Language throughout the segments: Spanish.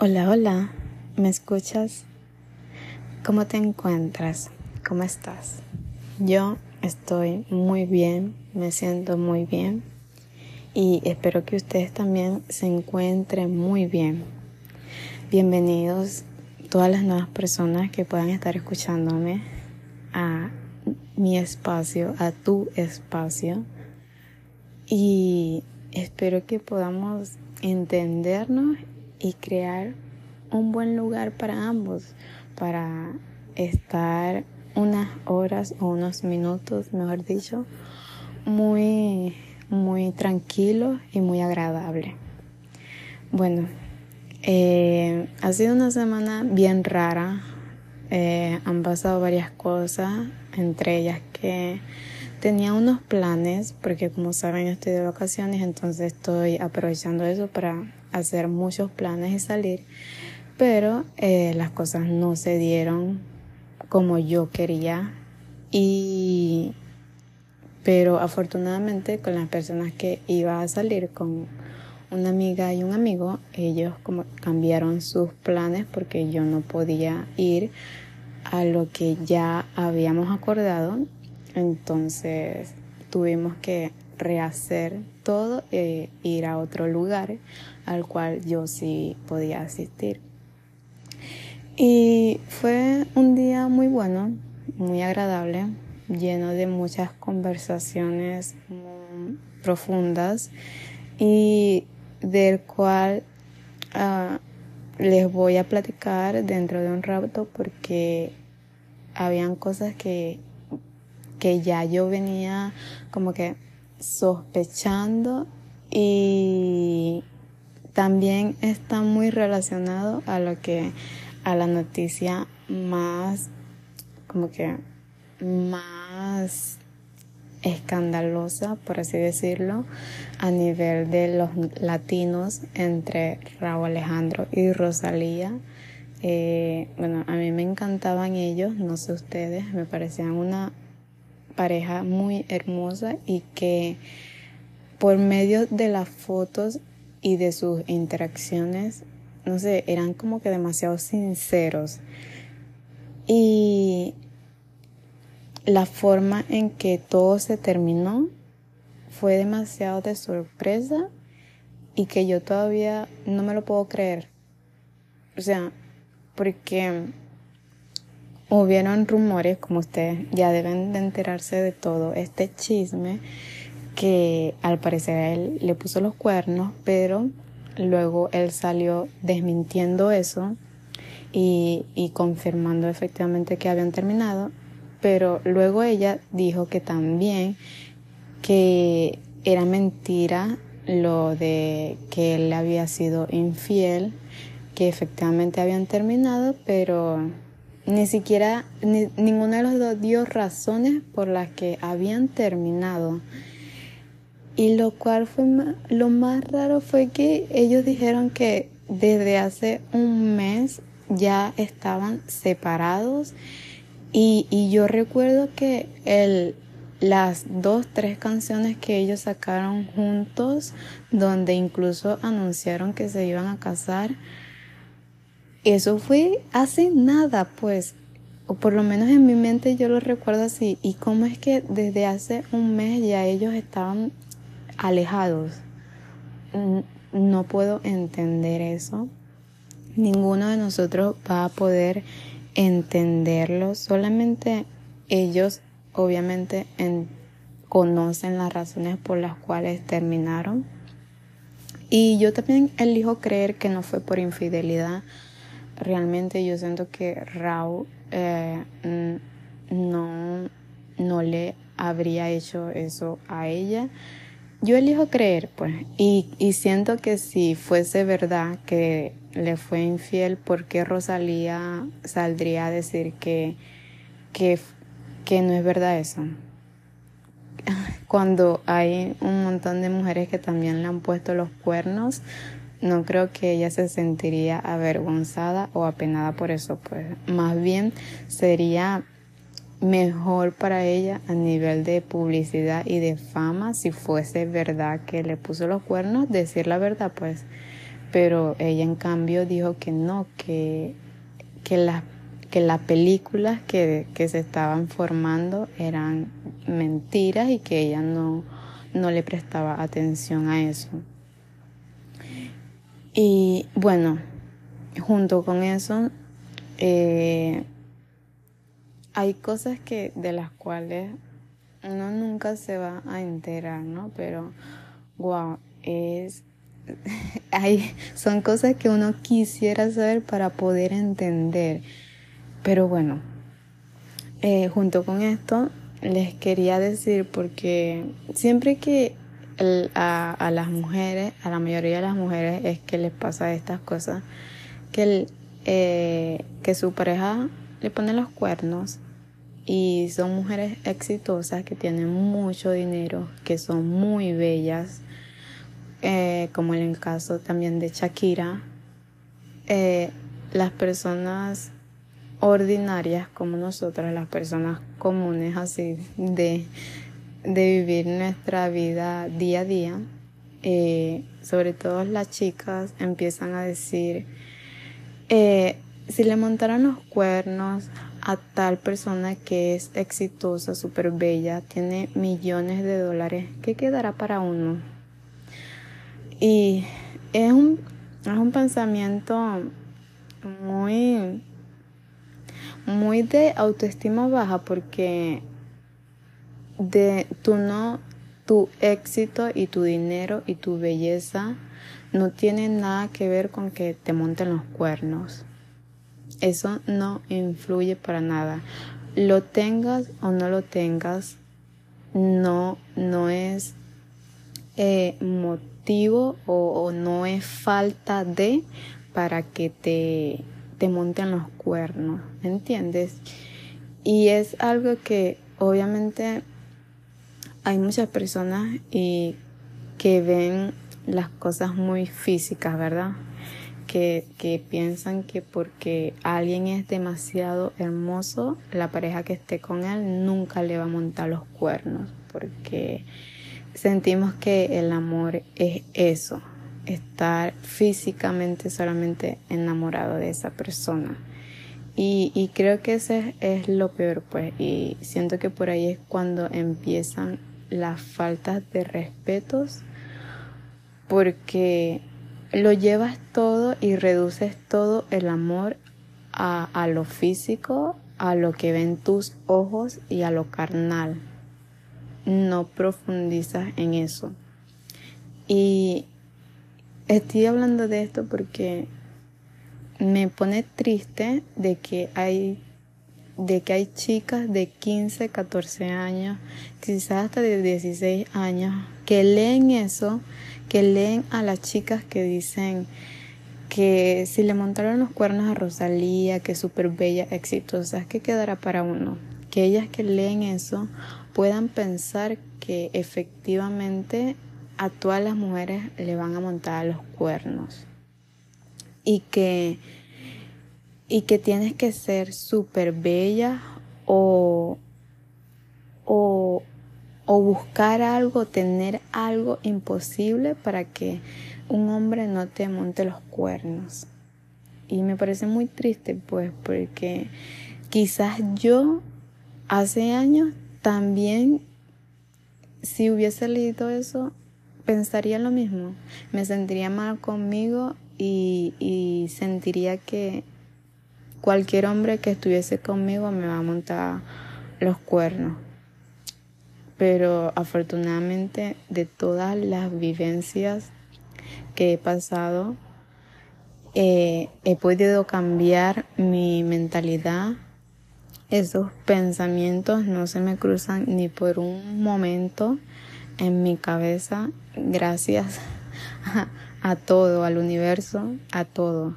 Hola, hola, ¿me escuchas? ¿Cómo te encuentras? ¿Cómo estás? Yo estoy muy bien, me siento muy bien y espero que ustedes también se encuentren muy bien. Bienvenidos todas las nuevas personas que puedan estar escuchándome a mi espacio, a tu espacio y espero que podamos entendernos y crear un buen lugar para ambos, para estar unas horas o unos minutos, mejor dicho, muy, muy tranquilo y muy agradable. Bueno, eh, ha sido una semana bien rara. Eh, han pasado varias cosas, entre ellas que tenía unos planes, porque como saben estoy de vacaciones, entonces estoy aprovechando eso para hacer muchos planes y salir, pero eh, las cosas no se dieron como yo quería y pero afortunadamente con las personas que iba a salir con una amiga y un amigo, ellos como cambiaron sus planes porque yo no podía ir a lo que ya habíamos acordado, entonces tuvimos que rehacer todo e ir a otro lugar al cual yo sí podía asistir. Y fue un día muy bueno, muy agradable, lleno de muchas conversaciones profundas y del cual ah, les voy a platicar dentro de un rato porque habían cosas que, que ya yo venía como que sospechando y también está muy relacionado a lo que a la noticia más como que más escandalosa, por así decirlo, a nivel de los latinos entre Raúl Alejandro y Rosalía. Eh, bueno, a mí me encantaban ellos, no sé ustedes, me parecían una pareja muy hermosa y que por medio de las fotos y de sus interacciones, no sé, eran como que demasiado sinceros. Y la forma en que todo se terminó fue demasiado de sorpresa y que yo todavía no me lo puedo creer. O sea, porque hubieron rumores, como ustedes ya deben de enterarse de todo este chisme, que al parecer a él le puso los cuernos, pero luego él salió desmintiendo eso y, y confirmando efectivamente que habían terminado, pero luego ella dijo que también que era mentira lo de que él había sido infiel, que efectivamente habían terminado, pero ni siquiera ninguno de los dos dio razones por las que habían terminado. Y lo cual fue lo más raro fue que ellos dijeron que desde hace un mes ya estaban separados y, y yo recuerdo que el, las dos, tres canciones que ellos sacaron juntos, donde incluso anunciaron que se iban a casar, eso fue hace nada, pues, o por lo menos en mi mente yo lo recuerdo así. ¿Y cómo es que desde hace un mes ya ellos estaban alejados. No puedo entender eso. Ninguno de nosotros va a poder entenderlo. Solamente ellos obviamente conocen las razones por las cuales terminaron. Y yo también elijo creer que no fue por infidelidad. Realmente yo siento que Raúl eh, no, no le habría hecho eso a ella. Yo elijo creer, pues, y, y siento que si fuese verdad que le fue infiel, ¿por qué Rosalía saldría a decir que, que, que no es verdad eso? Cuando hay un montón de mujeres que también le han puesto los cuernos, no creo que ella se sentiría avergonzada o apenada por eso, pues más bien sería mejor para ella a nivel de publicidad y de fama si fuese verdad que le puso los cuernos, decir la verdad, pues. pero ella en cambio dijo que no, que, que, las, que las películas que, que se estaban formando eran mentiras y que ella no, no le prestaba atención a eso. Y bueno, junto con eso, eh, hay cosas que de las cuales uno nunca se va a enterar, ¿no? Pero, wow, es hay, son cosas que uno quisiera saber para poder entender. Pero bueno, eh, junto con esto les quería decir porque siempre que a, las mujeres, a la mayoría de las mujeres es que les pasa estas cosas, que, eh, que su pareja le pone los cuernos y son mujeres exitosas que tienen mucho dinero, que son muy bellas, eh, como en el caso también de Shakira, eh, las personas ordinarias como nosotras, las personas comunes así de, de vivir nuestra vida día a día, eh, sobre todo las chicas empiezan a decir, si le montaran los cuernos a tal persona que es exitosa, súper bella, tiene millones de dólares, ¿qué quedará para uno? Y es un, es un pensamiento muy, muy de autoestima baja porque de tu no, tu éxito y tu dinero y tu belleza no tienen nada que ver con que te monten los cuernos. Eso no influye para nada. Lo tengas o no lo tengas, no, no es eh, o, no es falta de para que te, te monten los cuernos, ¿me entiendes? Y es algo que obviamente hay muchas personas y que ven las cosas muy físicas, ¿verdad? Que, piensan que porque alguien es demasiado hermoso, la pareja que esté con él nunca le va a montar los cuernos, porque sentimos que el amor es eso, estar físicamente solamente enamorado de esa persona. Y, creo que ese es lo peor, pues, y siento que por ahí es cuando empiezan las faltas de respetos, porque lo llevas todo y reduces todo el amor a, a lo físico, a lo que ven tus ojos y a lo carnal no profundizas en eso. Y estoy hablando de esto porque me pone triste de que hay de que hay chicas de 15, 14 años, quizás hasta de 16 años, que leen eso, que leen a las chicas que dicen que si le montaron los cuernos a Rosalía, que es súper bella, exitosa, ¿qué quedará para uno? Que ellas que leen eso puedan pensar que efectivamente a todas las mujeres le van a montar los cuernos y que y que tienes que ser súper bella o, o, o buscar algo, tener algo imposible para que un hombre no te monte los cuernos. Y me parece muy triste pues porque quizás yo hace años también si hubiese leído eso, pensaría lo mismo. Me sentiría mal conmigo y, sentiría que cualquier hombre que estuviese conmigo me va a montar los cuernos. Pero afortunadamente de todas las vivencias que he pasado, eh, he podido cambiar mi mentalidad esos pensamientos no se me cruzan ni por un momento en mi cabeza gracias a, todo, al universo, a todo.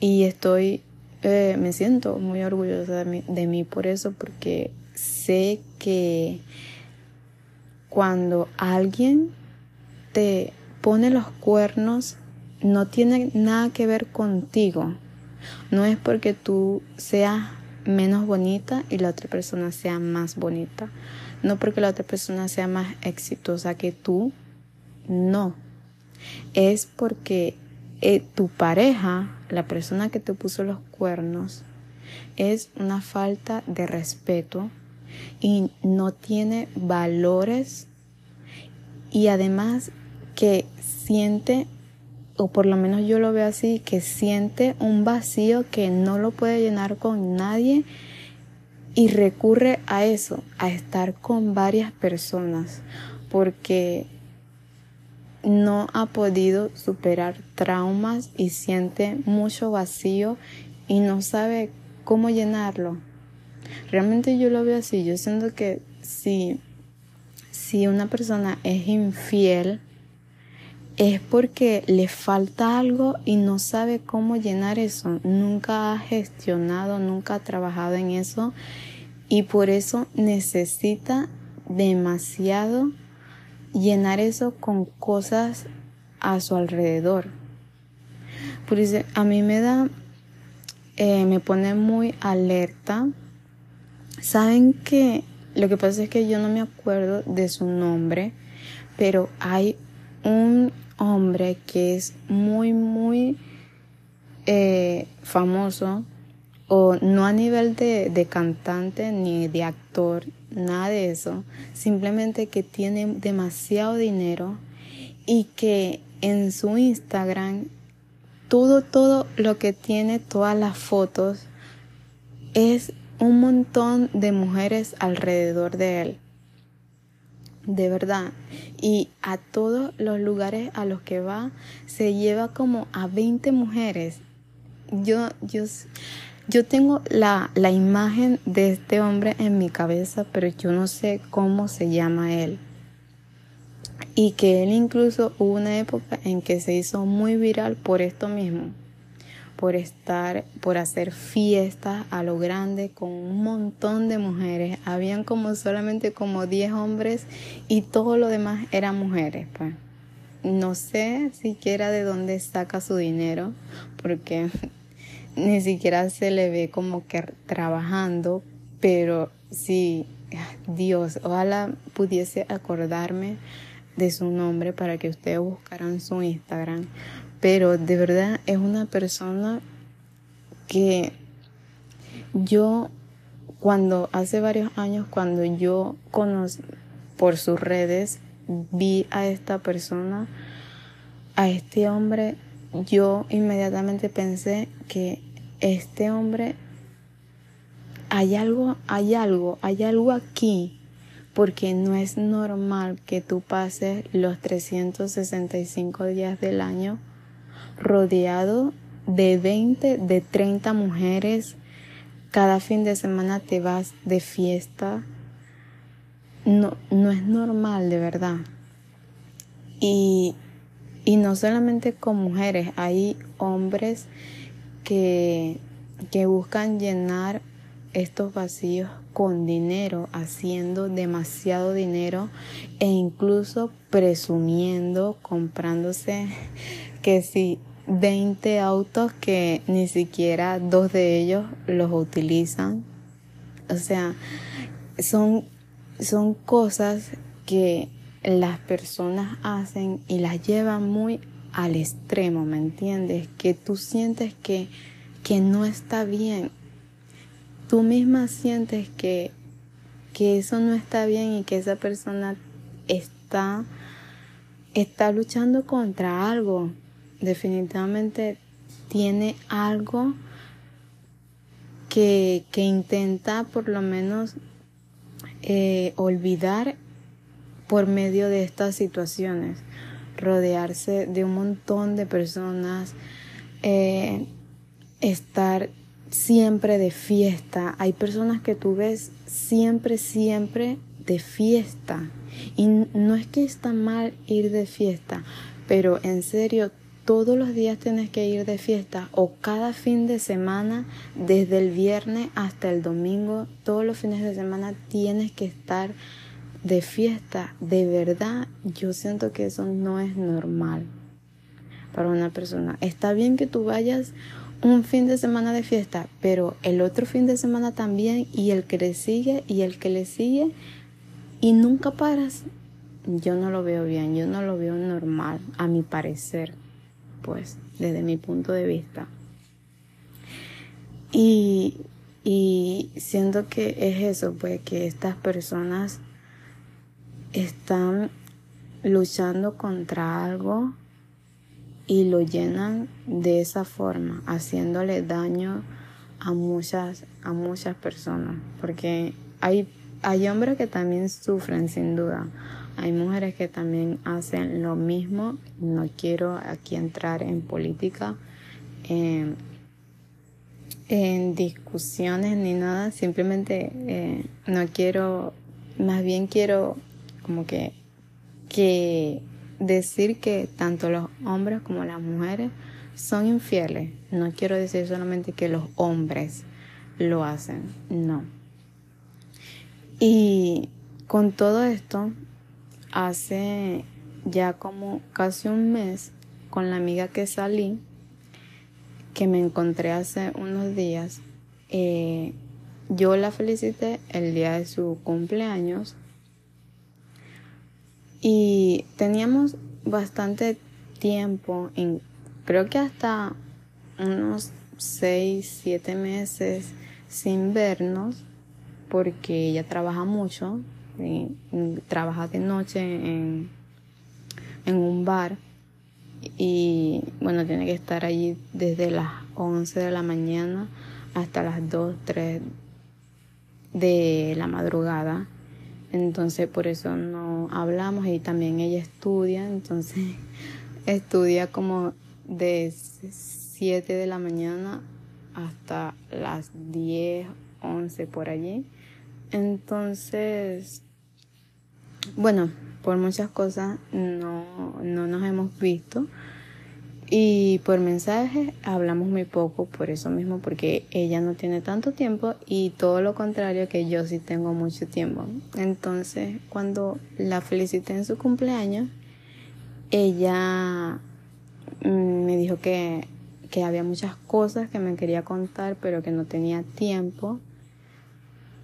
Y estoy, eh, me siento muy orgullosa de de mí por eso, porque sé que cuando alguien te pone los cuernos, no tiene nada que ver contigo. No es porque tú seas menos bonita y la otra persona sea más bonita. No porque la otra persona sea más exitosa que tú, no. Es porque eh, tu pareja, la persona que te puso los cuernos, es una falta de respeto y no tiene valores y además que siente, o por lo menos yo lo veo así, que siente un vacío que no lo puede llenar con nadie y recurre a eso, a estar con varias personas, porque no ha podido superar traumas y siente mucho vacío y no sabe cómo llenarlo. Realmente yo lo veo así, yo siento que si, si una persona es infiel, es porque le falta algo y no sabe cómo llenar eso. Nunca ha gestionado, nunca ha trabajado en eso y por eso necesita demasiado llenar eso con cosas a su alrededor. Por eso a mí me da, eh, me pone muy alerta. Saben que lo que pasa es que yo no me acuerdo de su nombre, pero hay un hombre que es muy, muy eh, famoso, o no a nivel de, de, cantante ni de actor, nada de eso, simplemente que tiene demasiado dinero y que en su Instagram todo, todo lo que tiene, todas las fotos, es un montón de mujeres alrededor de él de verdad. Y a todos los lugares a los que va, se lleva como a 20 mujeres. Yo, yo, yo tengo la, la imagen de este hombre en mi cabeza, pero yo no sé cómo se llama él. Y que él incluso hubo una época en que se hizo muy viral por esto mismo por estar, por hacer fiestas a lo grande con un montón de mujeres. Habían como solamente como 10 hombres y todo lo demás eran mujeres. Pues. No sé siquiera de dónde saca su dinero, porque ni siquiera se le ve como que trabajando, pero sí, Dios, ojalá pudiese acordarme de su nombre para que ustedes buscaran su Instagram, pero de verdad es una persona que yo cuando hace varios años cuando yo conocí por sus redes vi a esta persona a este hombre yo inmediatamente pensé que este hombre hay algo hay algo hay algo aquí porque no es normal que tú pases los 365 días del año rodeado de 20, de 30 mujeres. Cada fin de semana te vas de fiesta. No, no es normal, de verdad. Y, y no solamente con mujeres, hay hombres que, que buscan llenar estos vacíos con dinero, haciendo demasiado dinero e incluso presumiendo, comprándose que si 20 autos que ni siquiera dos de ellos los utilizan. O sea, son, son cosas que las personas hacen y las llevan muy al extremo, ¿me entiendes? Que tú sientes que, que no está bien. Tú misma sientes que, que eso no está bien y que esa persona está, está luchando contra algo definitivamente tiene algo que, intenta por lo menos eh, olvidar por medio de estas situaciones, rodearse de un montón de personas, eh, estar siempre de fiesta. Hay personas que tú ves siempre, siempre de fiesta. Y no es que está mal ir de fiesta, pero en serio todos los días tienes que ir de fiesta o cada fin de semana, desde el viernes hasta el domingo, todos los fines de semana tienes que estar de fiesta. De verdad, yo siento que eso no es normal para una persona. Está bien que tú vayas un fin de semana de fiesta, pero el otro fin de semana también y el que le sigue y el que le sigue y nunca paras. Yo no lo veo bien, yo no lo veo normal, a mi parecer pues, desde mi punto de vista. Y, y siento que es eso, pues, que estas personas están luchando contra algo y lo llenan de esa forma, haciéndole daño a muchas, a muchas personas, porque hay, hay hombres que también sufren sin duda, hay mujeres que también hacen lo mismo, no quiero aquí entrar en política, en, discusiones ni nada, simplemente eh, no quiero, más bien quiero como que, que decir que tanto los hombres como las mujeres son infieles. No quiero decir solamente que los hombres lo hacen, no. Y con todo esto, hace ya como casi un mes, con la amiga que salí, que me encontré hace unos días, eh, yo la felicité el día de su cumpleaños y teníamos bastante tiempo, en, creo que hasta unos 6, 7 meses sin vernos, porque ella trabaja mucho, y, trabaja de noche en, en un bar y bueno, tiene que estar allí desde las 11 de la mañana hasta las 2, 3 de la madrugada entonces por eso no hablamos y también ella estudia, entonces estudia como de 7 de la mañana hasta las 10, 11 por allí. Entonces, bueno, por muchas cosas no, no nos hemos visto y por mensaje hablamos muy poco, por eso mismo, porque ella no tiene tanto tiempo y todo lo contrario que yo sí tengo mucho tiempo. Entonces, cuando la felicité en su cumpleaños, ella mm, me dijo que, que había muchas cosas que me quería contar, pero que no tenía tiempo.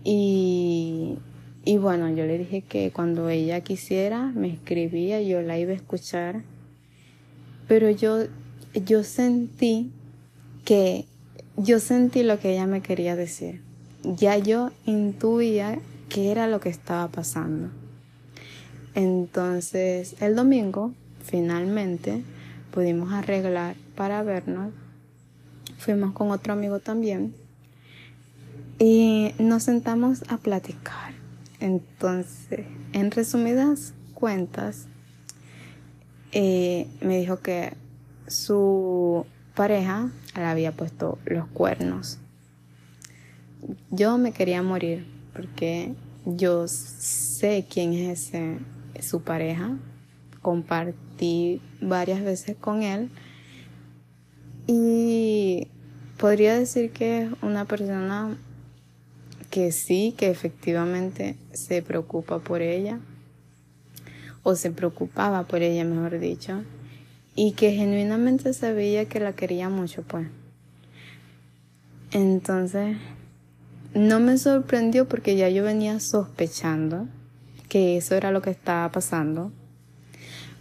Y, y bueno, yo le dije que cuando ella quisiera, me escribía, yo la iba a escuchar pero yo, yo sentí que, yo sentí lo que ella me quería decir. Ya yo intuía qué era lo que estaba pasando. Entonces, el domingo, finalmente, pudimos arreglar para vernos. Fuimos con otro amigo también. Y nos sentamos a platicar. Entonces, en resumidas cuentas, eh, me dijo que su pareja le había puesto los cuernos. Yo me quería morir porque yo sé quién es ese, su pareja. Compartí varias veces con él y podría decir que es una persona que sí, que efectivamente se preocupa por ella o se preocupaba por ella, mejor dicho, y que genuinamente sabía que la quería mucho, pues. Entonces, no me sorprendió porque ya yo venía sospechando que eso era lo que estaba pasando,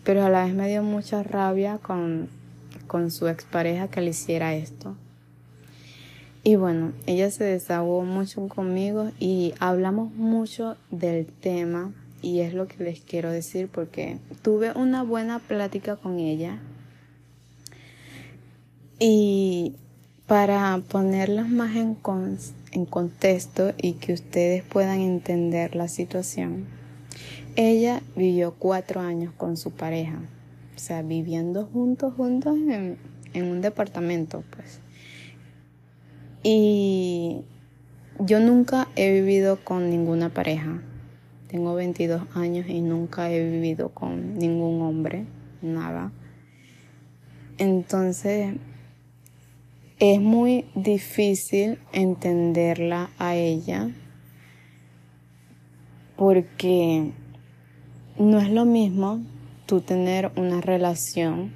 pero a la vez me dio mucha rabia con, con su expareja que le hiciera esto. Y bueno, ella se desahogó mucho conmigo y hablamos mucho del tema y es lo que les quiero decir porque tuve una buena plática con ella y para ponerlas más en, contexto y que ustedes puedan entender la situación, ella vivió cuatro años con su pareja, o sea, viviendo juntos, juntos en, en un departamento, pues. Y yo nunca he vivido con ninguna pareja. Tengo 22 años y nunca he vivido con ningún hombre, nada. Entonces, es muy difícil entenderla a ella porque no es lo mismo tú tener una relación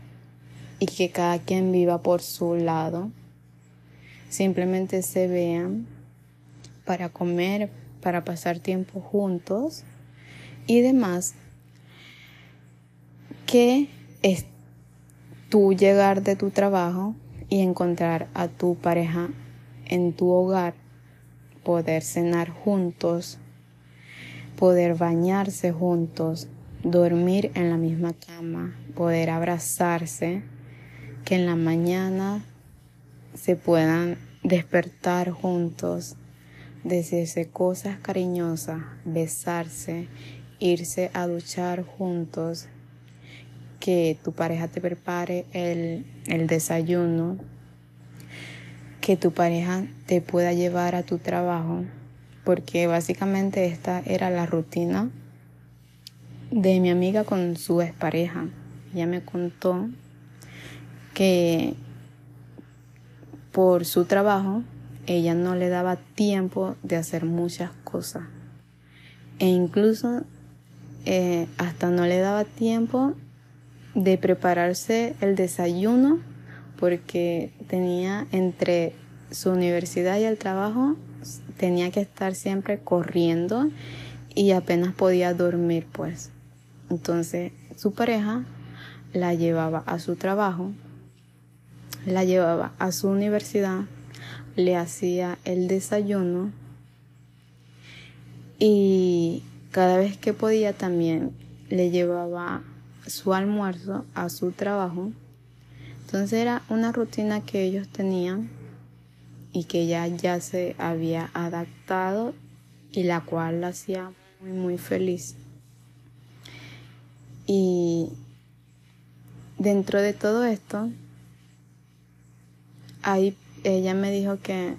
y que cada quien viva por su lado, simplemente se vean para comer, para pasar tiempo juntos y demás, que es tú llegar de tu trabajo y encontrar a tu pareja en tu hogar, poder cenar juntos, poder bañarse juntos, dormir en la misma cama, poder abrazarse, que en la mañana se puedan despertar juntos, decirse cosas cariñosas, besarse, irse a duchar juntos, que tu pareja te prepare el, el desayuno, que tu pareja te pueda llevar a tu trabajo, porque básicamente esta era la rutina de mi amiga con su expareja. Ella me contó que por su trabajo ella no le daba tiempo de hacer muchas cosas. E incluso eh, hasta no le daba tiempo de prepararse el desayuno porque tenía entre su universidad y el trabajo, tenía que estar siempre corriendo y apenas podía dormir pues. Entonces su pareja la llevaba a su trabajo, la llevaba a su universidad, le hacía el desayuno y cada vez que podía también le llevaba su almuerzo a su trabajo. Entonces era una rutina que ellos tenían y que ella ya se había adaptado y la cual la hacía muy muy feliz. Y dentro de todo esto, ahí ella me dijo que,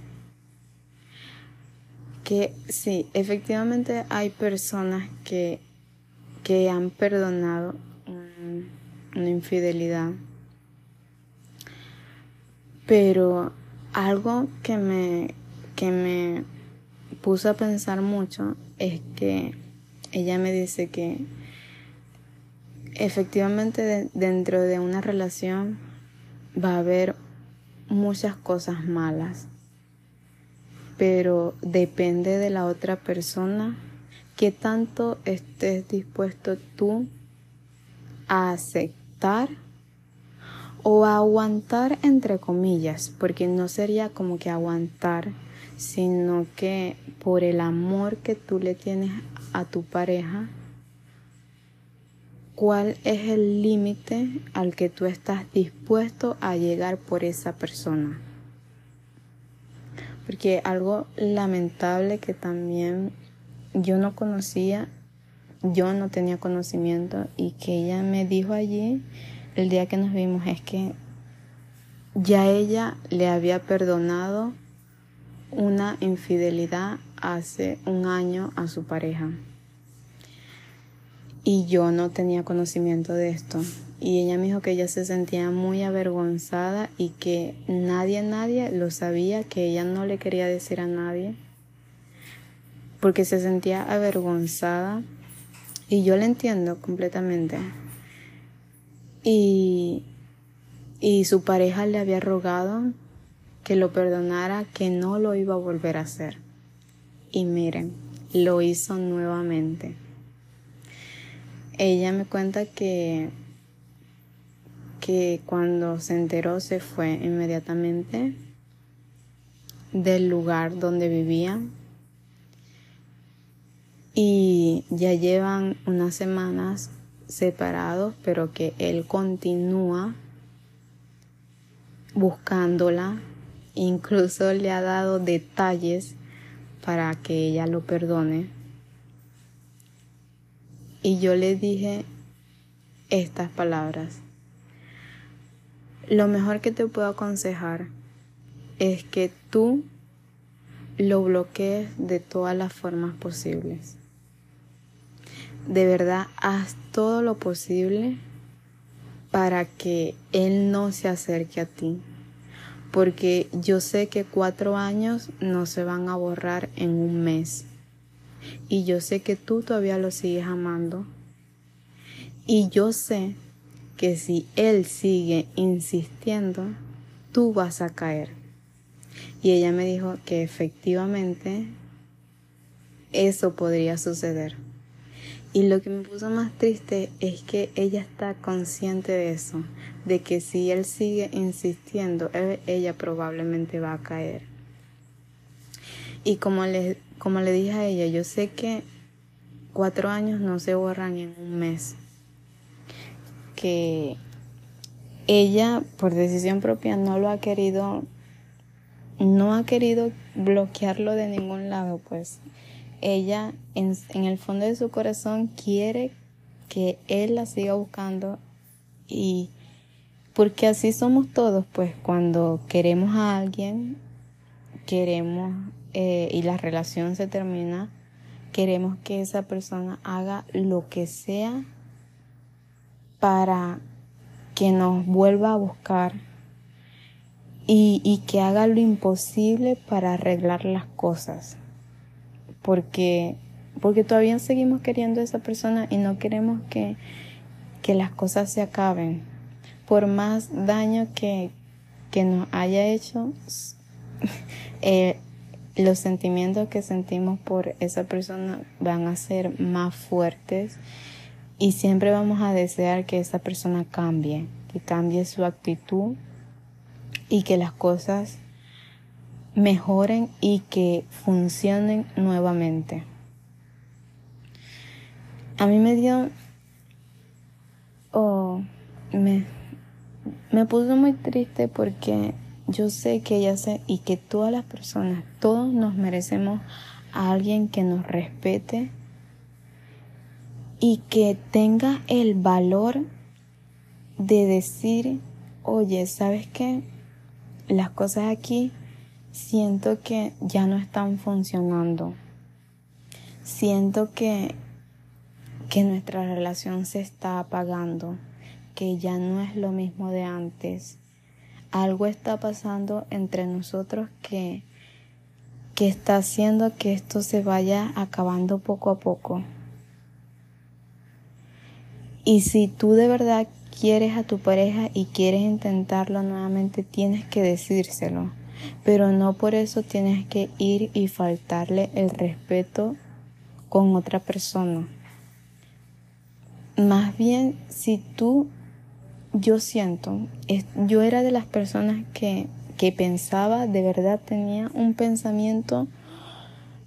que sí, efectivamente hay personas que, que han perdonado una infidelidad. Pero algo que me, que me puso a pensar mucho es que ella me dice que efectivamente dentro de una relación va a haber muchas cosas malas, pero depende de la otra persona que tanto estés dispuesto tú a aceptar o a aguantar entre comillas, porque no sería como que aguantar, sino que por el amor que tú le tienes a tu pareja, cuál es el límite al que tú estás dispuesto a llegar por esa persona. Porque algo lamentable que también yo no conocía, yo no tenía conocimiento y que ella me dijo allí el día que nos vimos es que ya ella le había perdonado una infidelidad hace un año a su pareja. Y yo no tenía conocimiento de esto. Y ella me dijo que ella se sentía muy avergonzada y que nadie, nadie lo sabía, que ella no le quería decir a nadie. Porque se sentía avergonzada. Y yo la entiendo completamente. Y, y su pareja le había rogado que lo perdonara, que no lo iba a volver a hacer. Y miren, lo hizo nuevamente ella me cuenta que, que cuando se enteró se fue inmediatamente del lugar donde vivía y ya llevan unas semanas separados, pero que él continúa buscándola, incluso le ha dado detalles para que ella lo perdone. Y yo le dije estas palabras. Lo mejor que te puedo aconsejar es que tú lo bloquees de todas las formas posibles. De verdad, haz todo lo posible para que Él no se acerque a ti. Porque yo sé que cuatro años no se van a borrar en un mes. Y yo sé que tú todavía lo sigues amando. Y yo sé que si Él sigue insistiendo, tú vas a caer. Y ella me dijo que efectivamente eso podría suceder. Y lo que me puso más triste es que ella está consciente de eso, de que si él sigue insistiendo, ella probablemente va a caer. Y como le, como le dije a ella, yo sé que cuatro años no se borran en un mes. Que ella, por decisión propia, no lo ha querido, no ha querido bloquearlo de ningún lado, pues ella en, el fondo de su corazón quiere que él la siga buscando y porque así somos todos, pues cuando queremos a alguien, queremos eh, y la relación se termina, queremos que esa persona haga lo que sea para que nos vuelva a buscar y, y que haga lo imposible para arreglar las cosas. Porque porque todavía seguimos queriendo a esa persona y no queremos que, que las cosas se acaben. Por más daño que, que nos haya hecho, eh, los sentimientos que sentimos por esa persona van a ser más fuertes y siempre vamos a desear que esa persona cambie, que cambie su actitud y que las cosas mejoren y que funcionen nuevamente. A mí me dio, oh, me, me puso muy triste porque yo sé que ella sé y que todas las personas, todos nos merecemos a alguien que nos respete y que tenga el valor de decir, oye, ¿sabes qué? Las cosas aquí siento que ya no están funcionando. Siento que que nuestra relación se está apagando, que ya no es lo mismo de antes. Algo está pasando entre nosotros que, que está haciendo que esto se vaya acabando poco a poco. Y si tú de verdad quieres a tu pareja y quieres intentarlo nuevamente, tienes que decírselo. Pero no por eso tienes que ir y faltarle el respeto con otra persona. Más bien, si tú, yo siento, yo era de las personas que, que pensaba, de verdad tenía un pensamiento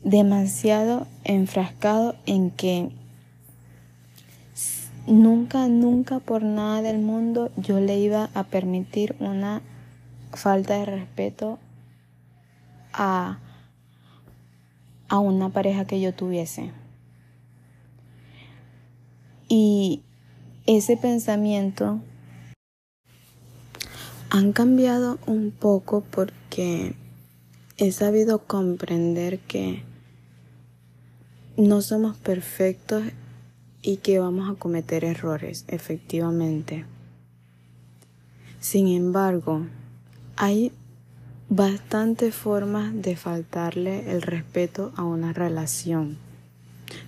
demasiado enfrascado en que nunca, nunca por nada del mundo yo le iba a permitir una falta de respeto a, a una pareja que yo tuviese. Y ese pensamiento han cambiado un poco porque he sabido comprender que no somos perfectos y que vamos a cometer errores, efectivamente. Sin embargo, hay bastantes formas de faltarle el respeto a una relación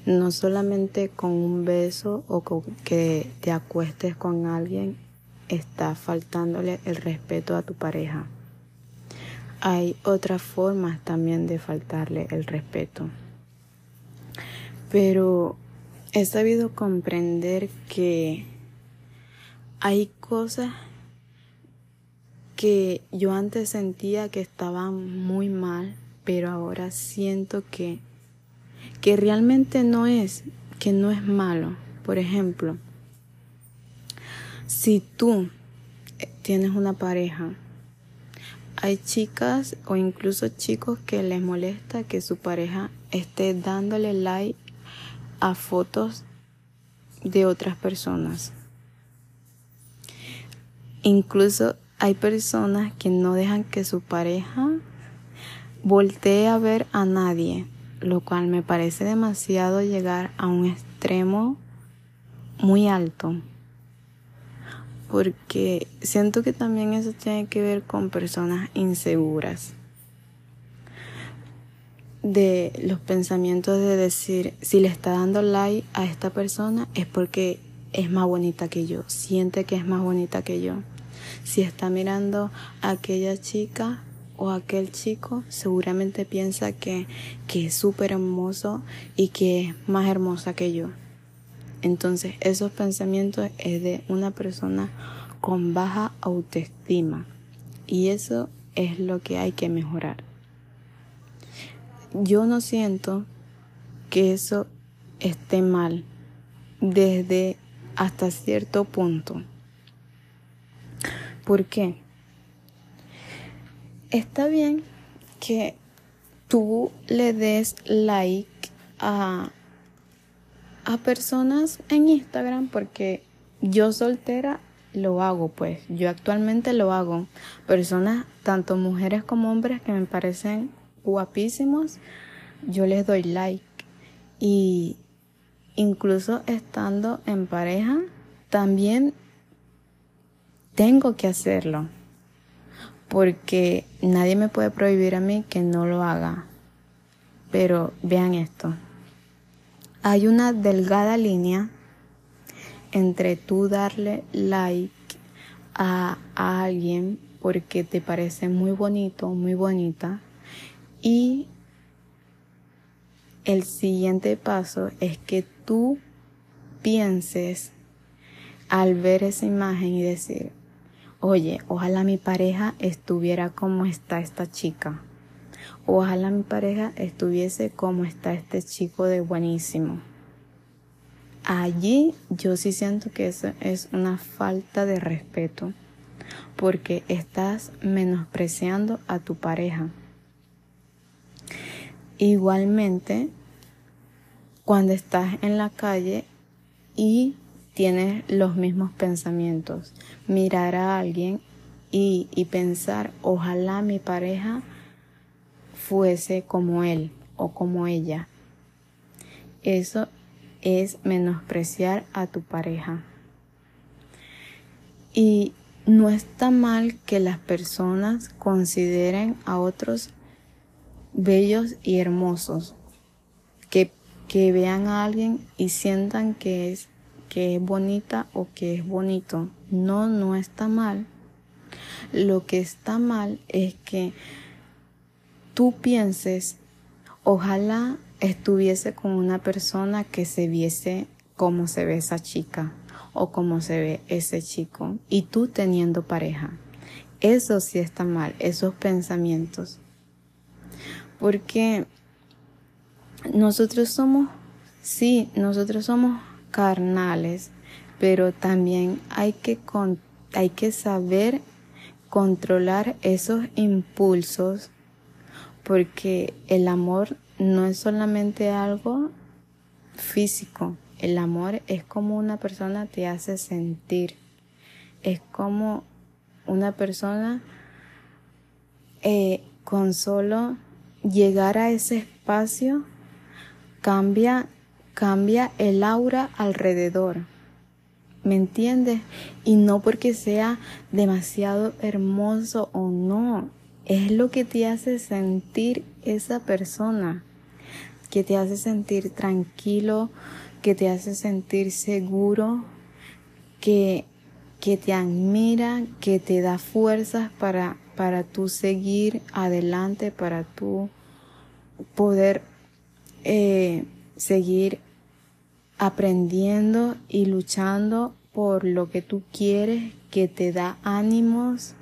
no solamente con un beso o con que te acuestes con alguien está faltándole el respeto a tu pareja. Hay otras formas también de faltarle el respeto. Pero he sabido comprender que hay cosas que yo antes sentía que estaban muy mal, pero ahora siento que que realmente no es, que no es malo. Por ejemplo, si tú eh, tienes una pareja, hay chicas o incluso chicos que les molesta que su pareja esté dándole like a fotos de otras personas. Incluso hay personas que no dejan que su pareja voltee a ver a nadie lo cual me parece demasiado llegar a un extremo muy alto. Porque siento que también eso tiene que ver con personas inseguras. De los pensamientos de decir, si le está dando like a esta persona es porque es más bonita que yo, siente que es más bonita que yo. Si está mirando a aquella chica o aquel chico seguramente piensa que, que es súper hermoso y que es más hermosa que yo. Entonces esos pensamientos es de una persona con baja autoestima. Y eso es lo que hay que mejorar. Yo no siento que eso esté mal desde hasta cierto punto. ¿Por qué? Está bien que tú le des like a, a personas en Instagram porque yo soltera lo hago, pues yo actualmente lo hago. Personas, tanto mujeres como hombres que me parecen guapísimos, yo les doy like. Y incluso estando en pareja, también tengo que hacerlo. Porque nadie me puede prohibir a mí que no lo haga. Pero vean esto. Hay una delgada línea entre tú darle like a, alguien porque te parece muy bonito, muy bonita y el siguiente paso es que tú pienses al ver esa imagen y decir, oye, ojalá mi pareja estuviera como está esta chica. Ojalá mi pareja estuviese como está este chico de buenísimo. Allí yo sí siento que eso es una falta de respeto porque estás menospreciando a tu pareja. Igualmente, cuando estás en la calle y tienes los mismos pensamientos, mirar a alguien y, y pensar, ojalá mi pareja fuese como él o como ella. Eso es menospreciar a tu pareja. Y no está mal que las personas consideren a otros bellos y hermosos, que, que vean a alguien y sientan que es, que es bonita o que es bonito. No, no está mal. Lo que está mal es que tú pienses, ojalá estuviese con una persona que se viese como se ve esa chica o como se ve ese chico y tú teniendo pareja. Eso sí está mal, esos pensamientos. Porque nosotros somos, sí, nosotros somos carnales, pero también hay que, hay que saber controlar esos impulsos porque el amor no es solamente algo físico, el amor es como una persona te hace sentir, es como una persona eh, con solo llegar a ese espacio cambia, cambia el aura alrededor. ¿Me entiendes? Y no porque sea demasiado hermoso o no. Es lo que te hace sentir esa persona. Que te hace sentir tranquilo, que te hace sentir seguro, que, que te admira, que te da fuerzas para para tú seguir adelante, para tú poder eh, seguir aprendiendo y luchando por lo que tú quieres, que te da ánimos,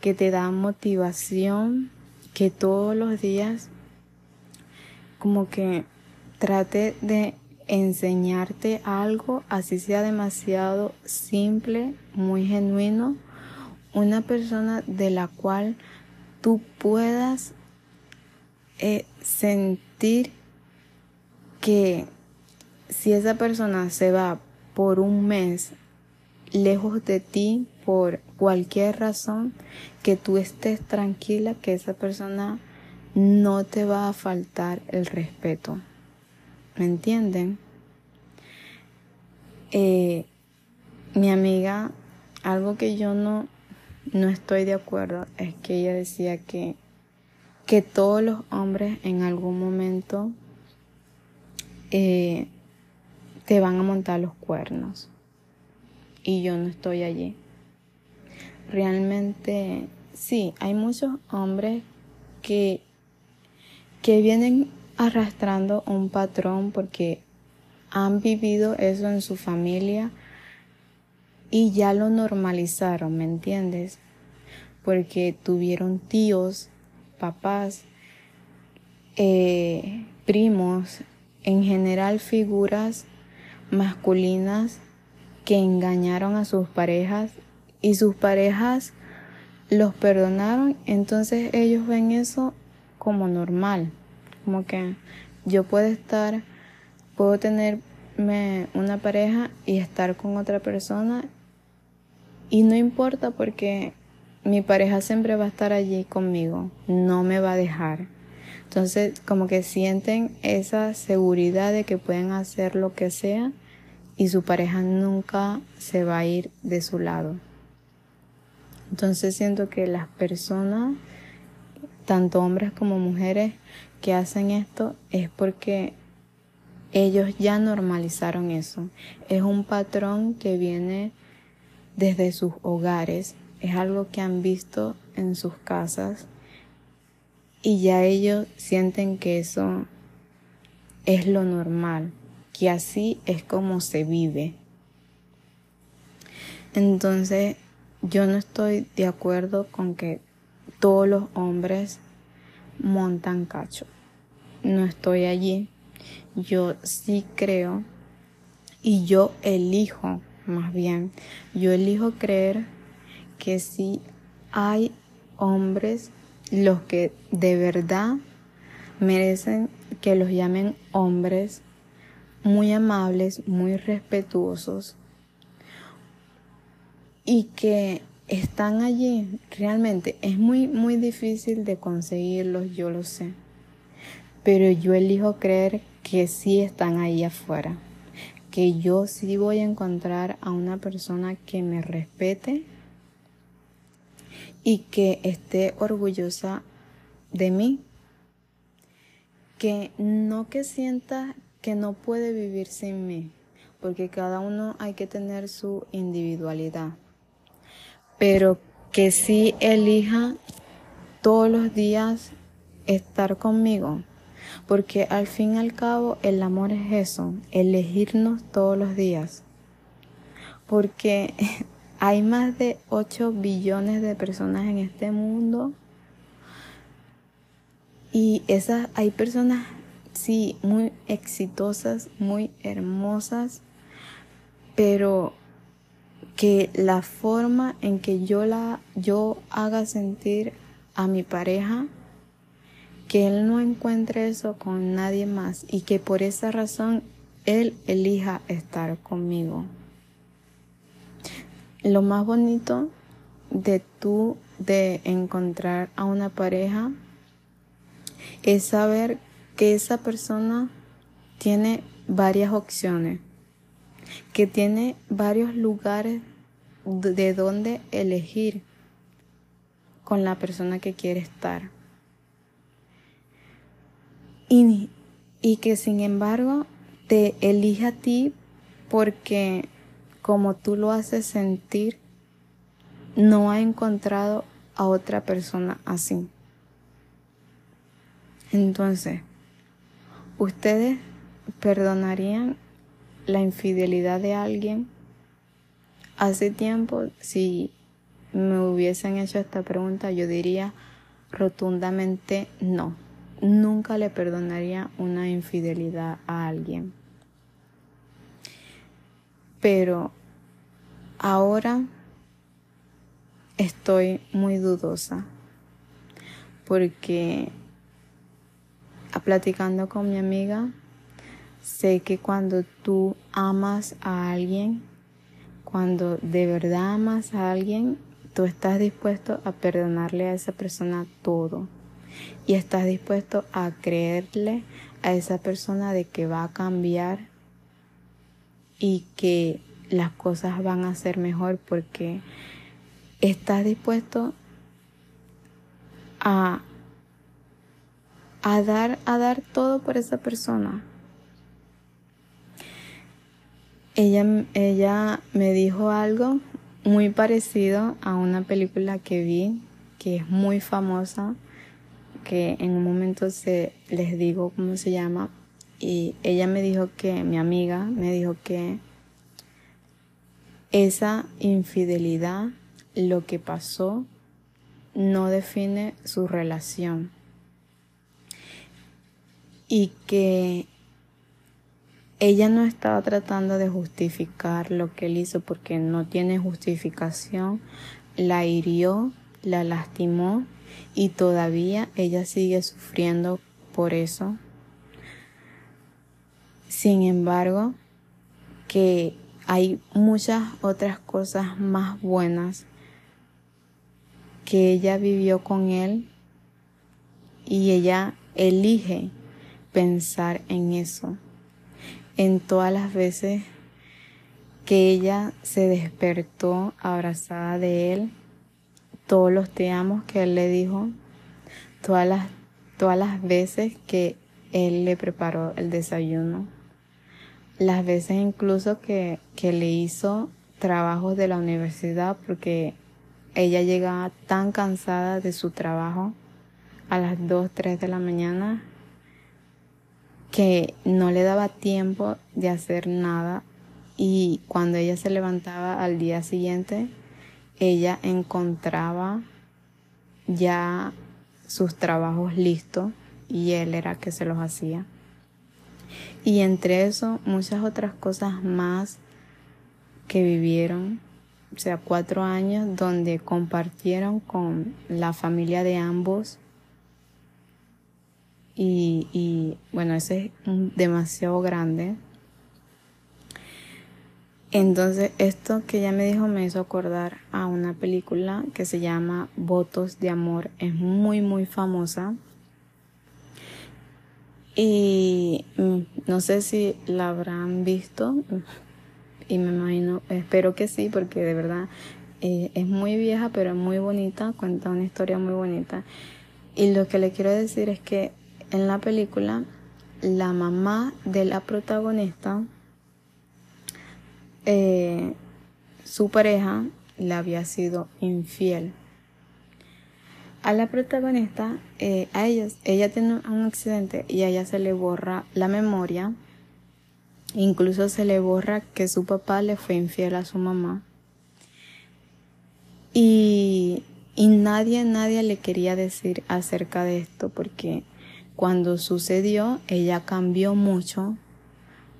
que te da motivación, que todos los días como que trate de enseñarte algo, así sea demasiado simple, muy genuino, una persona de la cual tú puedas eh, sentir que si esa persona se va por un mes lejos de ti por cualquier razón, que tú estés tranquila que esa persona no te va a faltar el respeto. ¿Me entienden? Eh, mi amiga, algo que yo no, no estoy de acuerdo es que ella decía que, que todos los hombres en algún momento eh, te van a montar los cuernos y yo no estoy allí. Realmente sí, hay muchos hombres que, que vienen arrastrando un patrón porque han vivido eso en su familia y ya lo normalizaron, ¿me entiendes? Porque tuvieron tíos, papás, eh, primos, en general figuras masculinas que engañaron a sus parejas y sus parejas los perdonaron, entonces ellos ven eso como normal, como que yo puedo estar, puedo tenerme una pareja y estar con otra persona y no importa porque mi pareja siempre va a estar allí conmigo, no me va a dejar. Entonces como que sienten esa seguridad de que pueden hacer lo que sea y su pareja nunca se va a ir de su lado. Entonces siento que las personas, tanto hombres como mujeres, que hacen esto es porque ellos ya normalizaron eso. Es un patrón que viene desde sus hogares, es algo que han visto en sus casas y ya ellos sienten que eso es lo normal que así es como se vive. Entonces, yo no estoy de acuerdo con que todos los hombres montan cacho. No estoy allí. Yo sí creo y yo elijo, más bien, yo elijo creer que sí hay hombres los que de verdad merecen que los llamen hombres muy amables, muy respetuosos y que están allí. Realmente es muy, muy difícil de conseguirlos, yo lo sé. Pero yo elijo creer que sí están ahí afuera. Que yo sí voy a encontrar a una persona que me respete y que esté orgullosa de mí. Que no que sienta que no puede vivir sin mí, porque cada uno hay que tener su individualidad, pero que sí elija todos los días estar conmigo, porque al fin y al cabo el amor es eso, elegirnos todos los días, porque hay más de 8 billones de personas en este mundo y esas hay personas sí, muy exitosas, muy hermosas, pero que la forma en que yo la yo haga sentir a mi pareja que él no encuentre eso con nadie más y que por esa razón él elija estar conmigo. Lo más bonito de tú de encontrar a una pareja es saber que esa persona tiene varias opciones, que tiene varios lugares de donde elegir con la persona que quiere estar. Y, y que sin embargo te elige a ti porque como tú lo haces sentir, no ha encontrado a otra persona así. Entonces, ¿Ustedes perdonarían la infidelidad de alguien? Hace tiempo, si me hubiesen hecho esta pregunta, yo diría rotundamente no. Nunca le perdonaría una infidelidad a alguien. Pero ahora estoy muy dudosa porque platicando con mi amiga, sé que cuando tú amas a alguien, cuando de verdad amas a alguien, tú estás dispuesto a perdonarle a esa persona todo. Y estás dispuesto a creerle a esa persona de que va a cambiar y que las cosas van a ser mejor porque estás dispuesto a a dar, a dar todo por esa persona. Ella, ella me dijo algo muy parecido a una película que vi, que es muy famosa, que en un momento se, les digo cómo se llama, y ella me dijo que, mi amiga me dijo que esa infidelidad, lo que pasó, no define su relación. Y que ella no estaba tratando de justificar lo que él hizo porque no tiene justificación, la hirió, la lastimó y todavía ella sigue sufriendo por eso. Sin embargo, que hay muchas otras cosas más buenas que ella vivió con él y ella elige pensar en eso. En todas las veces que ella se despertó abrazada de él, todos los te que él le dijo, todas las, todas las veces que él le preparó el desayuno, las veces incluso que, que le hizo trabajos de la universidad porque ella llegaba tan cansada de su trabajo a las 2, 3 de la mañana que no le daba tiempo de hacer nada y cuando ella se levantaba al día siguiente ella encontraba ya sus trabajos listos y él era que se los hacía. Y entre eso muchas otras cosas más que vivieron, o sea, cuatro años donde compartieron con la familia de ambos. Y, bueno, ese es demasiado grande entonces esto que ella me dijo me hizo acordar a una película que se llama Votos de Amor. Es muy muy famosa. Y mm, no sé si la habrán visto. Y me imagino, espero que sí, porque de verdad eh, es muy vieja, pero es muy bonita. Cuenta una historia muy bonita. Y lo que le quiero decir es que en la película, la mamá de la protagonista eh, su pareja le había sido infiel. A la protagonista, eh, a ella, ella tiene un accidente y a ella se le borra la memoria. Incluso se le borra que su papá le fue infiel a su mamá. Y, y nadie, nadie le quería decir acerca de esto porque cuando sucedió ella cambió mucho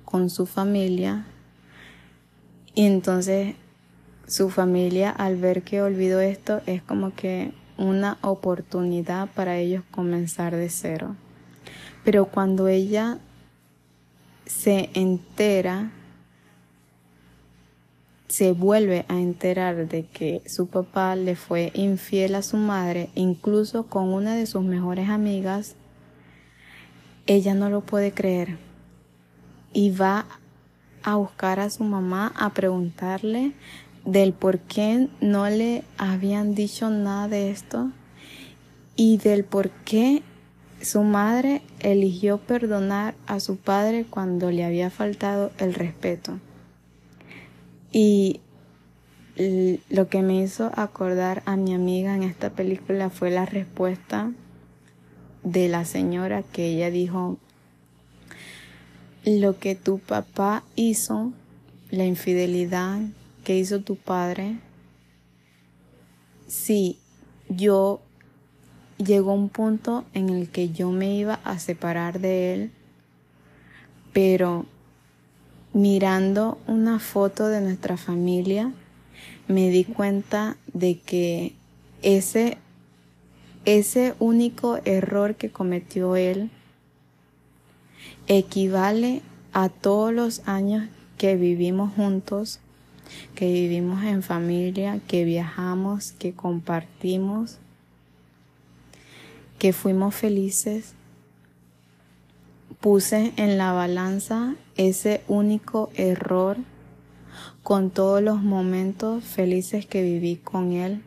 con su familia, y entonces su familia al ver que olvidó esto es como que una oportunidad para ellos comenzar de cero. Pero cuando ella se entera, se vuelve a enterar de que su papá le fue infiel a su madre, incluso con una de sus mejores amigas, ella no lo puede creer y va a buscar a su mamá a preguntarle del por qué no le habían dicho nada de esto y del por qué su madre eligió perdonar a su padre cuando le había faltado el respeto. Y lo que me hizo acordar a mi amiga en esta película fue la respuesta de la señora que ella dijo, lo que tu papá hizo, la infidelidad que hizo tu padre, sí, yo llegó un punto en el que yo me iba a separar de él, pero mirando una foto de nuestra familia, me di cuenta de que ese, ese único error que cometió él equivale a todos los años que vivimos juntos, que vivimos en familia, que viajamos, que compartimos, que fuimos felices. Puse en la balanza ese único error con todos los momentos felices que viví con él.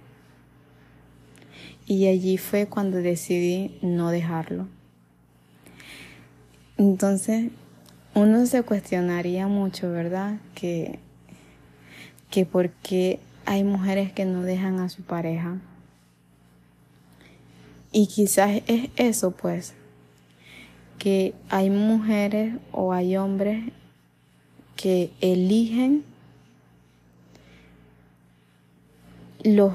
Y allí fue cuando decidí no dejarlo. Entonces, uno se cuestionaría mucho, ¿verdad? Que, que por qué hay mujeres que no dejan a su pareja. Y quizás es eso, pues, que hay mujeres o hay hombres que eligen los,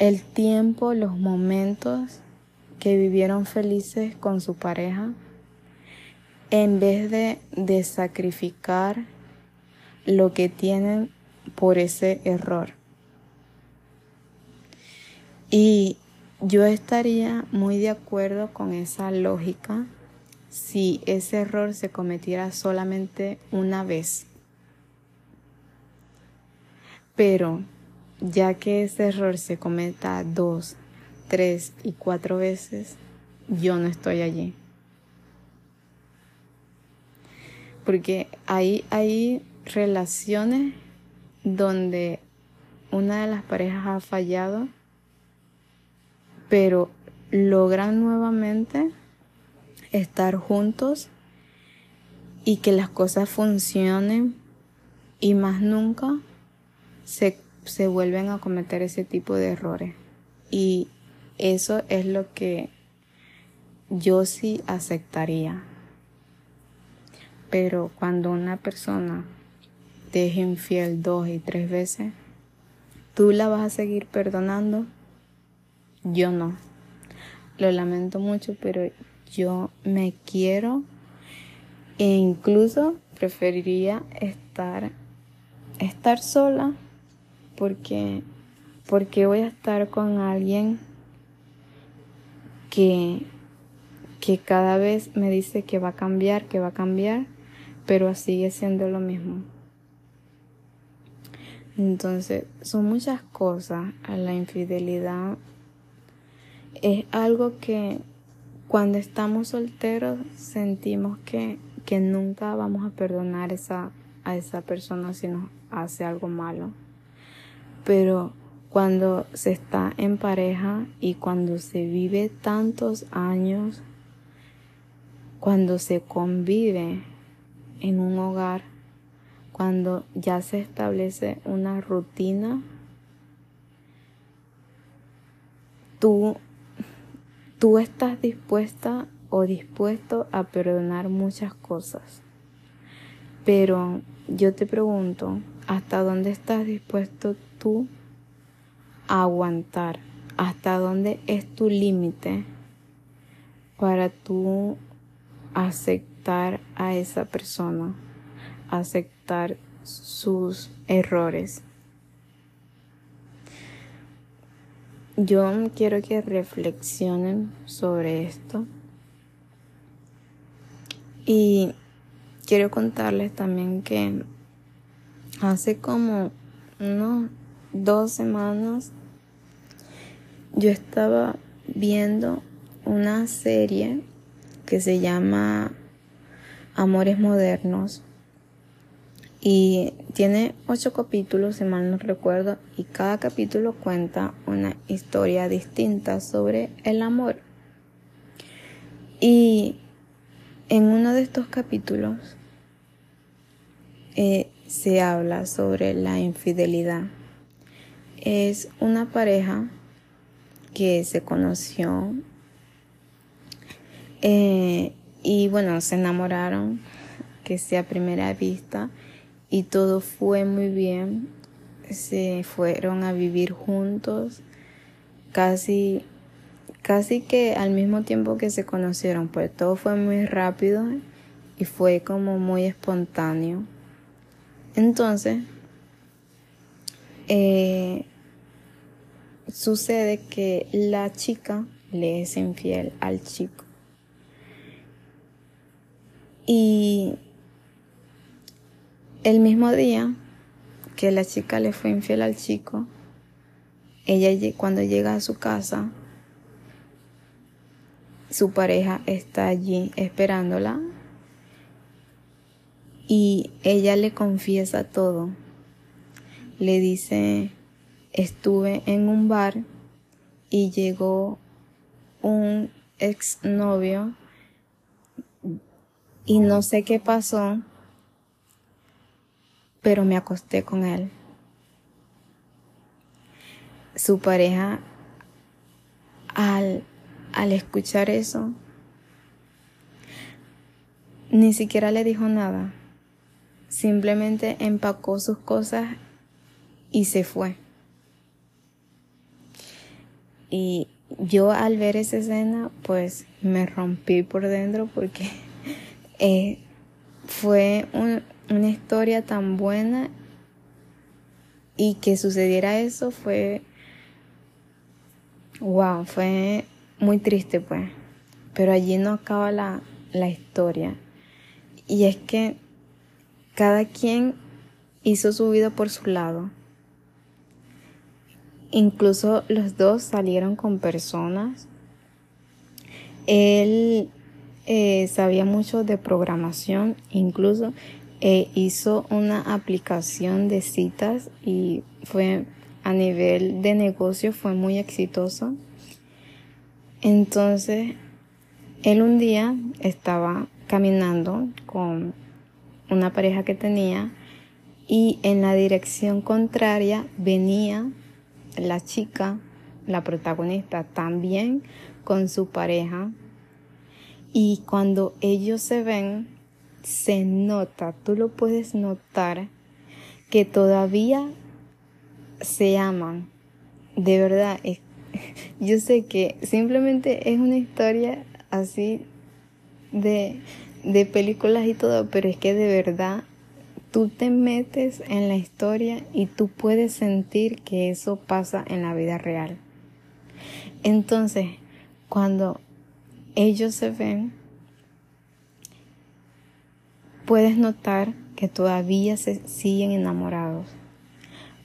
el tiempo, los momentos que vivieron felices con su pareja, en vez de, de sacrificar lo que tienen por ese error. Y yo estaría muy de acuerdo con esa lógica si ese error se cometiera solamente una vez. Pero ya que ese error se cometa dos, tres y cuatro veces, yo no estoy allí. Porque hay, hay relaciones donde una de las parejas ha fallado, pero logran nuevamente estar juntos y que las cosas funcionen y más nunca se, se vuelven a cometer ese tipo de errores. Y eso es lo que yo sí aceptaría. Pero cuando una persona te es infiel dos y tres veces, ¿tú la vas a seguir perdonando? Yo no. Lo lamento mucho, pero yo me quiero e incluso preferiría estar estar sola porque porque voy a estar con alguien que que cada vez me dice que va a cambiar, que va a cambiar, pero sigue siendo lo mismo. Entonces, son muchas cosas. La infidelidad es algo que cuando estamos solteros sentimos que, que nunca vamos a perdonar esa, a esa persona si nos hace algo malo. Pero cuando se está en pareja y cuando se vive tantos años, cuando se convive en un hogar, cuando ya se establece una rutina, tú tú estás dispuesta o dispuesto a perdonar muchas cosas. Pero yo te pregunto, ¿hasta dónde estás dispuesto tú aguantar? ¿Hasta dónde es tu límite para tú aceptar a esa persona? Aceptar sus errores. Yo quiero que reflexionen sobre esto. Y quiero contarles también que hace como unos dos semanas yo estaba viendo una serie que se llama Amores Modernos y tiene ocho capítulos, si mal no recuerdo, y cada capítulo cuenta una historia distinta sobre el amor. Y en uno de estos capítulos eh, se habla sobre la infidelidad. Es una pareja que se conoció eh, y bueno, se enamoraron, que sea a primera vista y todo fue muy bien. Se fueron a vivir juntos, casi, casi que al mismo tiempo que se conocieron, pues todo fue muy rápido y fue como muy espontáneo. Entonces, eh, sucede que la chica le es infiel al chico. Y el mismo día que la chica le fue infiel al chico, ella cuando llega a su casa, su pareja está allí esperándola y ella le confiesa todo. Le dice, estuve en un bar y llegó un exnovio y no sé qué pasó, pero me acosté con él. Su pareja, al, al escuchar eso, ni siquiera le dijo nada. Simplemente empacó sus cosas y se fue. Y yo al ver esa escena, pues me rompí por dentro porque eh, fue una historia tan buena y que sucediera eso fue, wow, fue muy triste pues. Pero allí no acaba la, la historia. Y es que cada quien hizo su vida por su lado. Incluso los dos salieron con personas. Él eh, sabía mucho de programación, incluso eh, hizo una aplicación de citas y fue a nivel de negocio fue muy exitoso. Entonces, él un día estaba caminando con una pareja que tenía y en la dirección contraria venía la chica, la protagonista, también con su pareja. Y cuando ellos se ven, se nota, tú lo puedes notar, que todavía se aman. De verdad, yo sé que simplemente es una historia así de, de películas y todo, pero es que de verdad tú te metes en la historia y tú puedes sentir que eso pasa en la vida real. Entonces, cuando ellos se ven, puedes notar que todavía se siguen enamorados,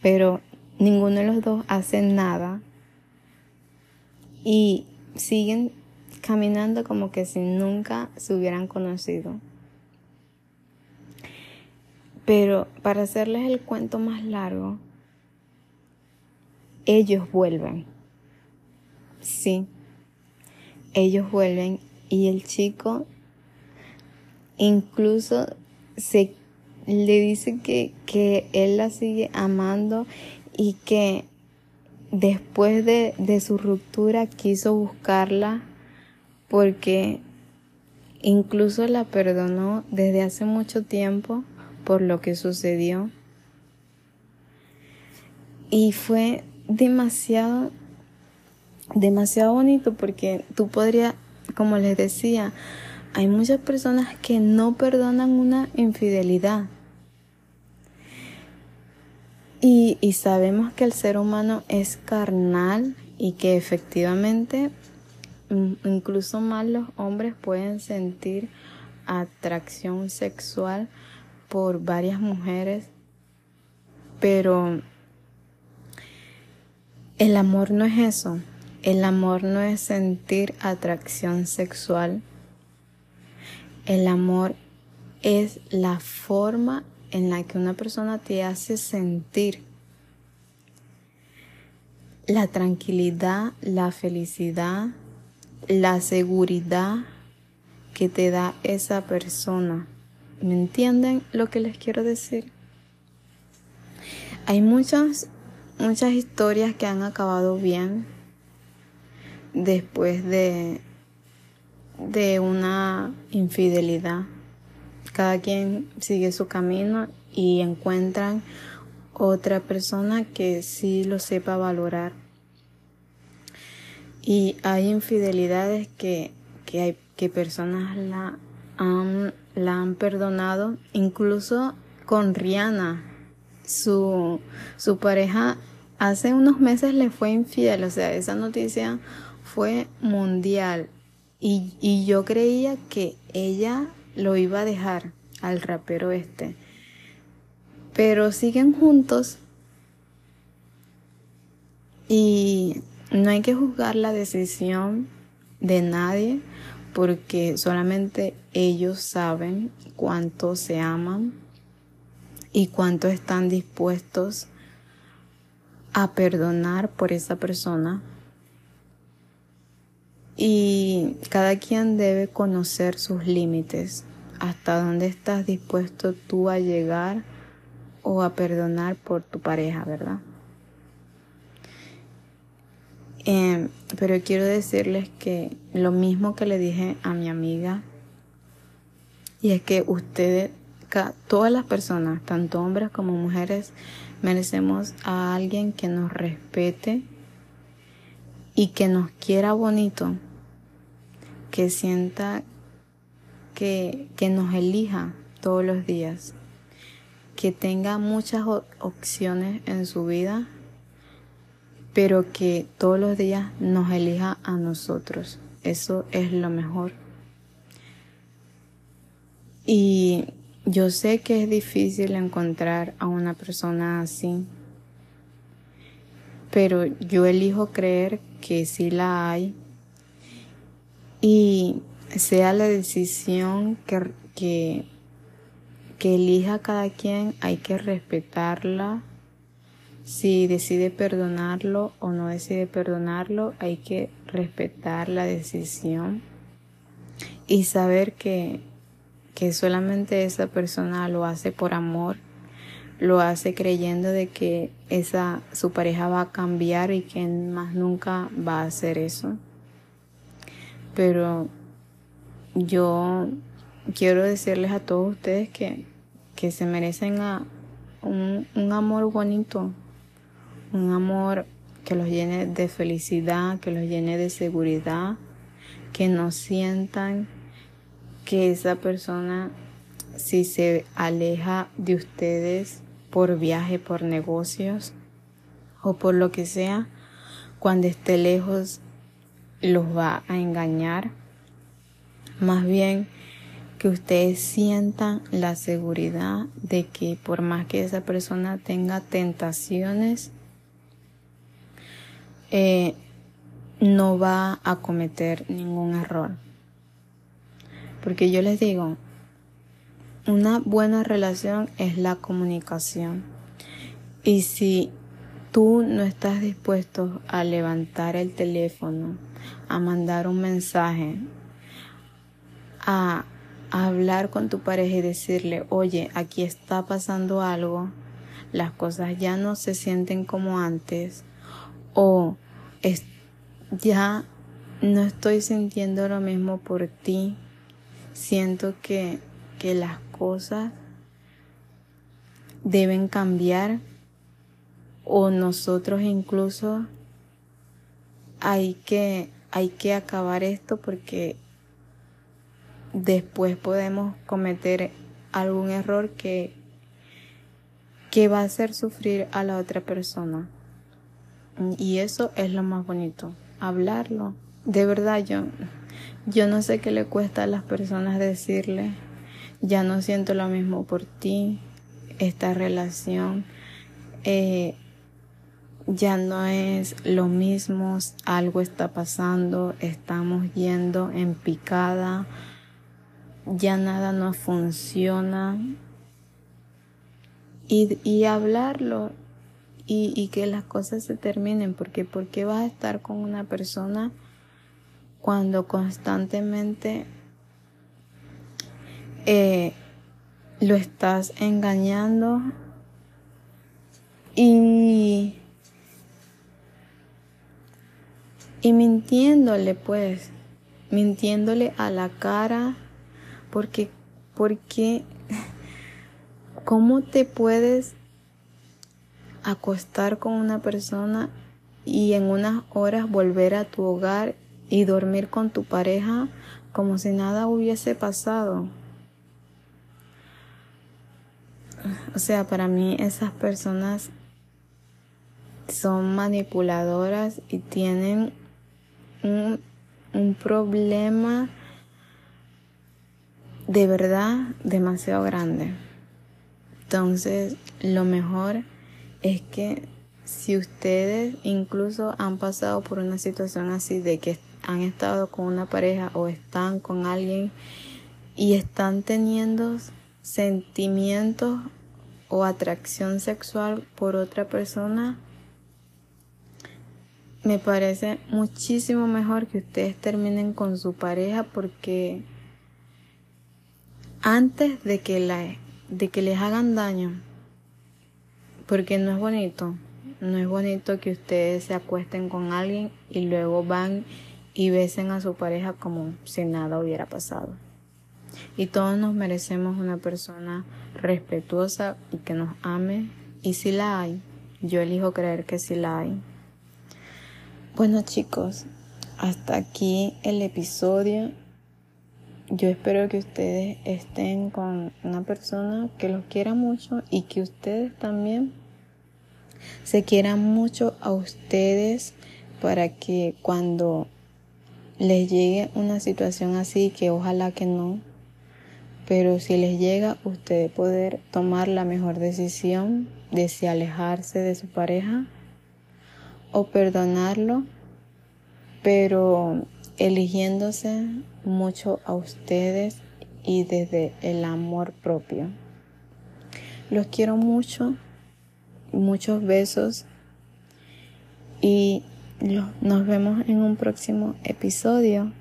pero ninguno de los dos hace nada y siguen caminando como que si nunca se hubieran conocido. Pero para hacerles el cuento más largo, ellos vuelven. Sí, ellos vuelven y el chico incluso se le dice que, que él la sigue amando y que después de, de su ruptura quiso buscarla porque incluso la perdonó desde hace mucho tiempo por lo que sucedió. Y fue demasiado, demasiado bonito porque tú podrías, como les decía, hay muchas personas que no perdonan una infidelidad. Y, y, sabemos que el ser humano es carnal y que efectivamente incluso más los hombres pueden sentir atracción sexual por varias mujeres, pero el amor no es eso. El amor no es sentir atracción sexual. El amor es la forma en la que una persona te hace sentir la tranquilidad, la felicidad, la seguridad que te da esa persona. ¿Me entienden lo que les quiero decir? Hay muchas, muchas historias que han acabado bien después de, de una infidelidad. Cada quien sigue su camino y encuentran otra persona que sí lo sepa valorar. Y hay infidelidades que, que hay que personas la la han perdonado, incluso con Rihanna, su, su pareja hace unos meses le fue infiel, o sea, esa noticia fue mundial. Y, y yo creía que ella lo iba a dejar al rapero este, pero siguen juntos y no hay que juzgar la decisión de nadie porque solamente ellos saben cuánto se aman y cuánto están dispuestos a perdonar por esa persona. Y cada quien debe conocer sus límites, hasta dónde estás dispuesto tú a llegar o a perdonar por tu pareja, ¿verdad? Eh, pero quiero decirles que lo mismo que le dije a mi amiga, y es que ustedes, todas las personas, tanto hombres como mujeres, merecemos a alguien que nos respete y que nos quiera bonito, que sienta que, que nos elija todos los días, que tenga muchas opciones en su vida, pero que todos los días nos elija a nosotros. Eso es lo mejor. Y yo sé que es difícil encontrar a una persona así, pero yo elijo creer que sí la hay y sea la decisión que, que, que elija cada quien, hay que respetarla. Si decide perdonarlo o no decide perdonarlo, hay que respetar la decisión y saber que, que solamente esa persona lo hace por amor, lo hace creyendo de que esa su pareja va a cambiar y que más nunca va a hacer eso. Pero yo quiero decirles a todos ustedes que, que se merecen a un, un amor bonito, un amor que los llene de felicidad, que los llene de seguridad, que no sientan que esa persona, si se aleja de ustedes por viaje, por negocios o por lo que sea, cuando esté lejos los va a engañar. Más bien que ustedes sientan la seguridad de que por más que esa persona tenga tentaciones, eh, no va a cometer ningún error. Porque yo les digo, una buena relación es la comunicación. Y si tú no estás dispuesto a levantar el teléfono, a mandar un mensaje, a, hablar con tu pareja y decirle, oye, aquí está pasando algo, las cosas ya no se sienten como antes, o ya no estoy sintiendo lo mismo por ti, siento que, que las cosas deben cambiar o nosotros incluso hay que hay que acabar esto porque después podemos cometer algún error que, que va a hacer sufrir a la otra persona. Y eso es lo más bonito, hablarlo. De verdad yo, yo no sé qué le cuesta a las personas decirle, ya no siento lo mismo por ti, esta relación eh, ya no es lo mismo, algo está pasando, estamos yendo en picada, ya nada nos funciona. Y, y hablarlo y, que las cosas se terminen, porque ¿por qué vas a estar con una persona cuando constantemente eh, lo estás engañando y y mintiéndole pues, mintiéndole a la cara, porque, porque, ¿cómo te puedes acostar con una persona y en unas horas volver a tu hogar y dormir con tu pareja como si nada hubiese pasado? O sea, para mí esas personas son manipuladoras y tienen un, problema de verdad demasiado grande. Entonces, lo mejor es que si ustedes incluso han pasado por una situación así de que han estado con una pareja o están con alguien y están teniendo sentimientos o atracción sexual por otra persona, me parece muchísimo mejor que ustedes terminen con su pareja porque antes de que la de que les hagan daño porque no es bonito. No es bonito que ustedes se acuesten con alguien y luego van y besen a su pareja como si nada hubiera pasado. Y todos nos merecemos una persona respetuosa y que nos ame. Y si la hay yo elijo creer que si la hay. Bueno chicos, hasta aquí el episodio. Yo espero que ustedes estén con una persona que los quiera mucho y que ustedes también se quieran mucho a ustedes para que cuando les llegue una situación así, que ojalá que no, pero si les llega, ustedes poder tomar la mejor decisión de si alejarse de su pareja o perdonarlo, pero eligiéndose mucho a ustedes y desde el amor propio. Los quiero mucho, muchos besos y nos vemos en un próximo episodio.